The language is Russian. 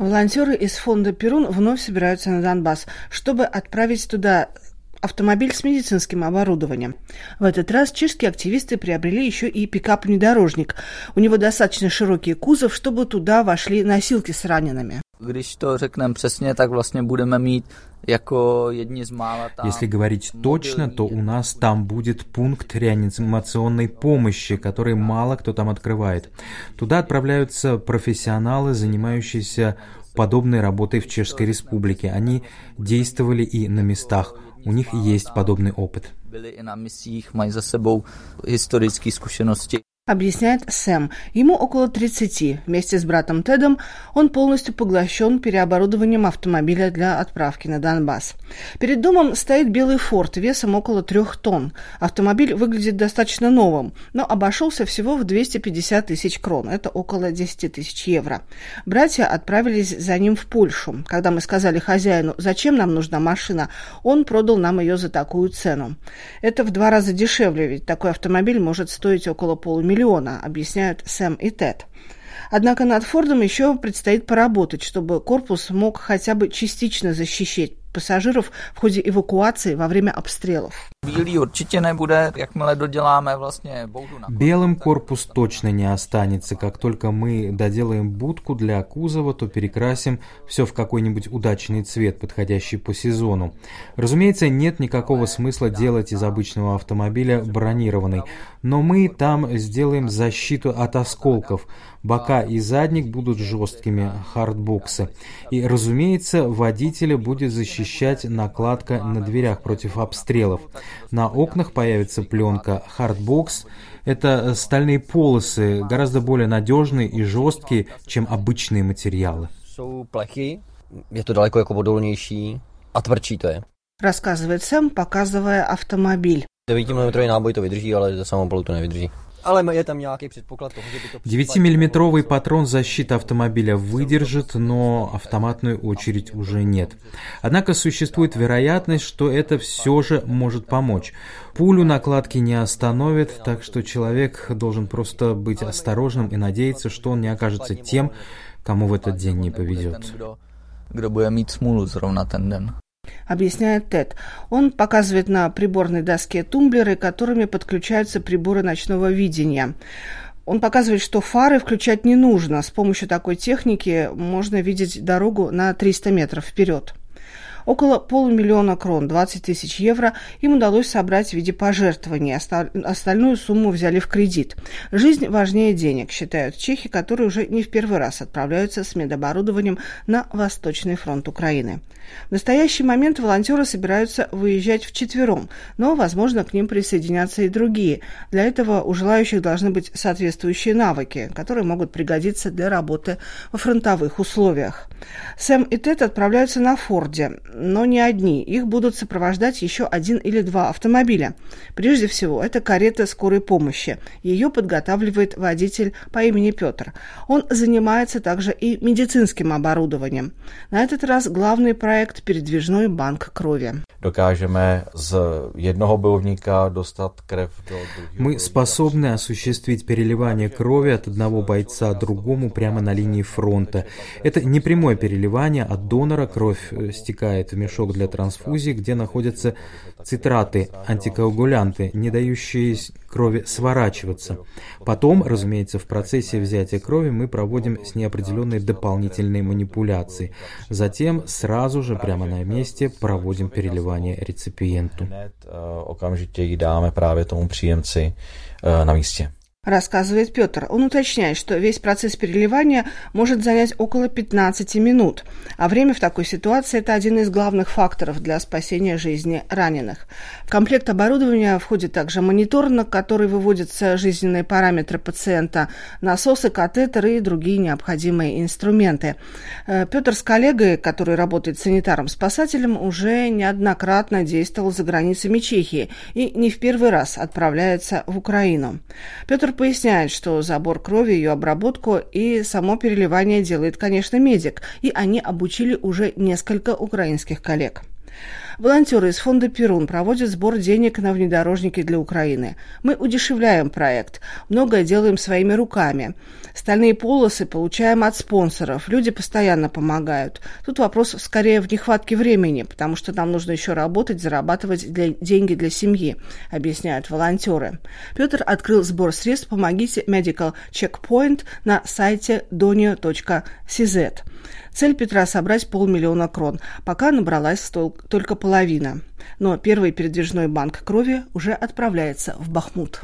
Волонтеры из фонда «Перун» вновь собираются на Донбасс, чтобы отправить туда автомобиль с медицинским оборудованием. В этот раз чешские активисты приобрели еще и пикап-внедорожник. У него достаточно широкий кузов, чтобы туда вошли носилки с ранеными. Když to řekneme přesně, tak vlastně budeme mít jako jedni z mála там Если говорить точно, то у нас там будет пункт реанимационной помощи, который мало кто там открывает. Туда отправляются профессионалы, занимающиеся подобной работой в Чешской Республике. Они действовали и на местах. У них есть подобный опыт. I na misích, mají za sebou historické zkušenosti объясняет Сэм. Ему около 30. Вместе с братом Тедом он полностью поглощен переоборудованием автомобиля для отправки на Донбасс. Перед домом стоит белый форт весом около трех тонн. Автомобиль выглядит достаточно новым, но обошелся всего в 250 тысяч крон. Это около 10 тысяч евро. Братья отправились за ним в Польшу. Когда мы сказали хозяину, зачем нам нужна машина, он продал нам ее за такую цену. Это в два раза дешевле, ведь такой автомобиль может стоить около полумиллиона миллиона, объясняют Сэм и Тед. Однако над Фордом еще предстоит поработать, чтобы корпус мог хотя бы частично защищать пассажиров в ходе эвакуации во время обстрелов. Белым корпус точно не останется. Как только мы доделаем будку для кузова, то перекрасим все в какой-нибудь удачный цвет, подходящий по сезону. Разумеется, нет никакого смысла делать из обычного автомобиля бронированный, но мы там сделаем защиту от осколков. Бока и задник будут жесткими, хардбоксы. И, разумеется, водителя будет защищать накладка на дверях против обстрелов. На окнах появится пленка хардбокс. Это стальные полосы, гораздо более надежные и жесткие, чем обычные материалы. to to. Рассказывает Сэм, показывая автомобиль. 9 mm náboj to vydrží, ale ze samopalu to nevydrží. 9-миллиметровый патрон защиты автомобиля выдержит, но автоматную очередь уже нет. Однако существует вероятность, что это все же может помочь. Пулю накладки не остановит, так что человек должен просто быть осторожным и надеяться, что он не окажется тем, кому в этот день не повезет. Smůlu zrovna ten den объясняет Тед. Он показывает на приборной доске тумблеры, которыми подключаются приборы ночного видения. Он показывает, что фары включать не нужно. С помощью такой техники можно видеть дорогу на 300 метров вперед. Около полумиллиона крон, 20 тысяч евро, им удалось собрать в виде пожертвований. Остальную сумму взяли в кредит. Жизнь важнее денег, считают чехи, которые уже не в первый раз отправляются с медоборудованием на Восточный фронт Украины. В настоящий момент волонтеры собираются выезжать вчетвером, но, возможно, к ним присоединятся и другие. Для этого у желающих должны быть соответствующие навыки, которые могут пригодиться для работы во фронтовых условиях. Сэм и Тед отправляются на Форде но не одни. Их будут сопровождать еще один или два автомобиля. Прежде всего, это карета скорой помощи. Ее подготавливает водитель по имени Петр. Он занимается также и медицинским оборудованием. На этот раз главный проект – передвижной банк крови. Мы способны осуществить переливание крови от одного бойца другому прямо на линии фронта. Это не прямое переливание, от донора кровь э, стекает попадает в мешок для трансфузии, где находятся цитраты, антикоагулянты, не дающие крови сворачиваться. Потом, разумеется, в процессе взятия крови мы проводим с ней определенные дополнительные манипуляции. Затем сразу же прямо на месте проводим переливание реципиенту. Okamžitě ji dáme právě tomu příjemci na místě рассказывает Петр. Он уточняет, что весь процесс переливания может занять около 15 минут, а время в такой ситуации – это один из главных факторов для спасения жизни раненых. В комплект оборудования входит также монитор, на который выводятся жизненные параметры пациента, насосы, катетеры и другие необходимые инструменты. Э, Петр с коллегой, который работает санитаром-спасателем, уже неоднократно действовал за границами Чехии и не в первый раз отправляется в Украину. Петр Доктор поясняет, что забор крови, ее обработку и само переливание делает, конечно, медик, и они обучили уже несколько украинских коллег. Волонтеры из фонда «Перун» проводят сбор денег на внедорожники для Украины. Мы удешевляем проект, многое делаем своими руками. Стальные полосы получаем от спонсоров, люди постоянно помогают. Тут вопрос скорее в нехватке времени, потому что нам нужно еще работать, зарабатывать для, деньги для семьи, объясняют волонтеры. Петр открыл сбор средств «Помогите Medical Checkpoint» на сайте donio.cz. Цель Петра – собрать полмиллиона крон. Пока набралась только половина. Но первый передвижной банк крови уже отправляется в Бахмут.